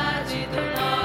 cidade do norte.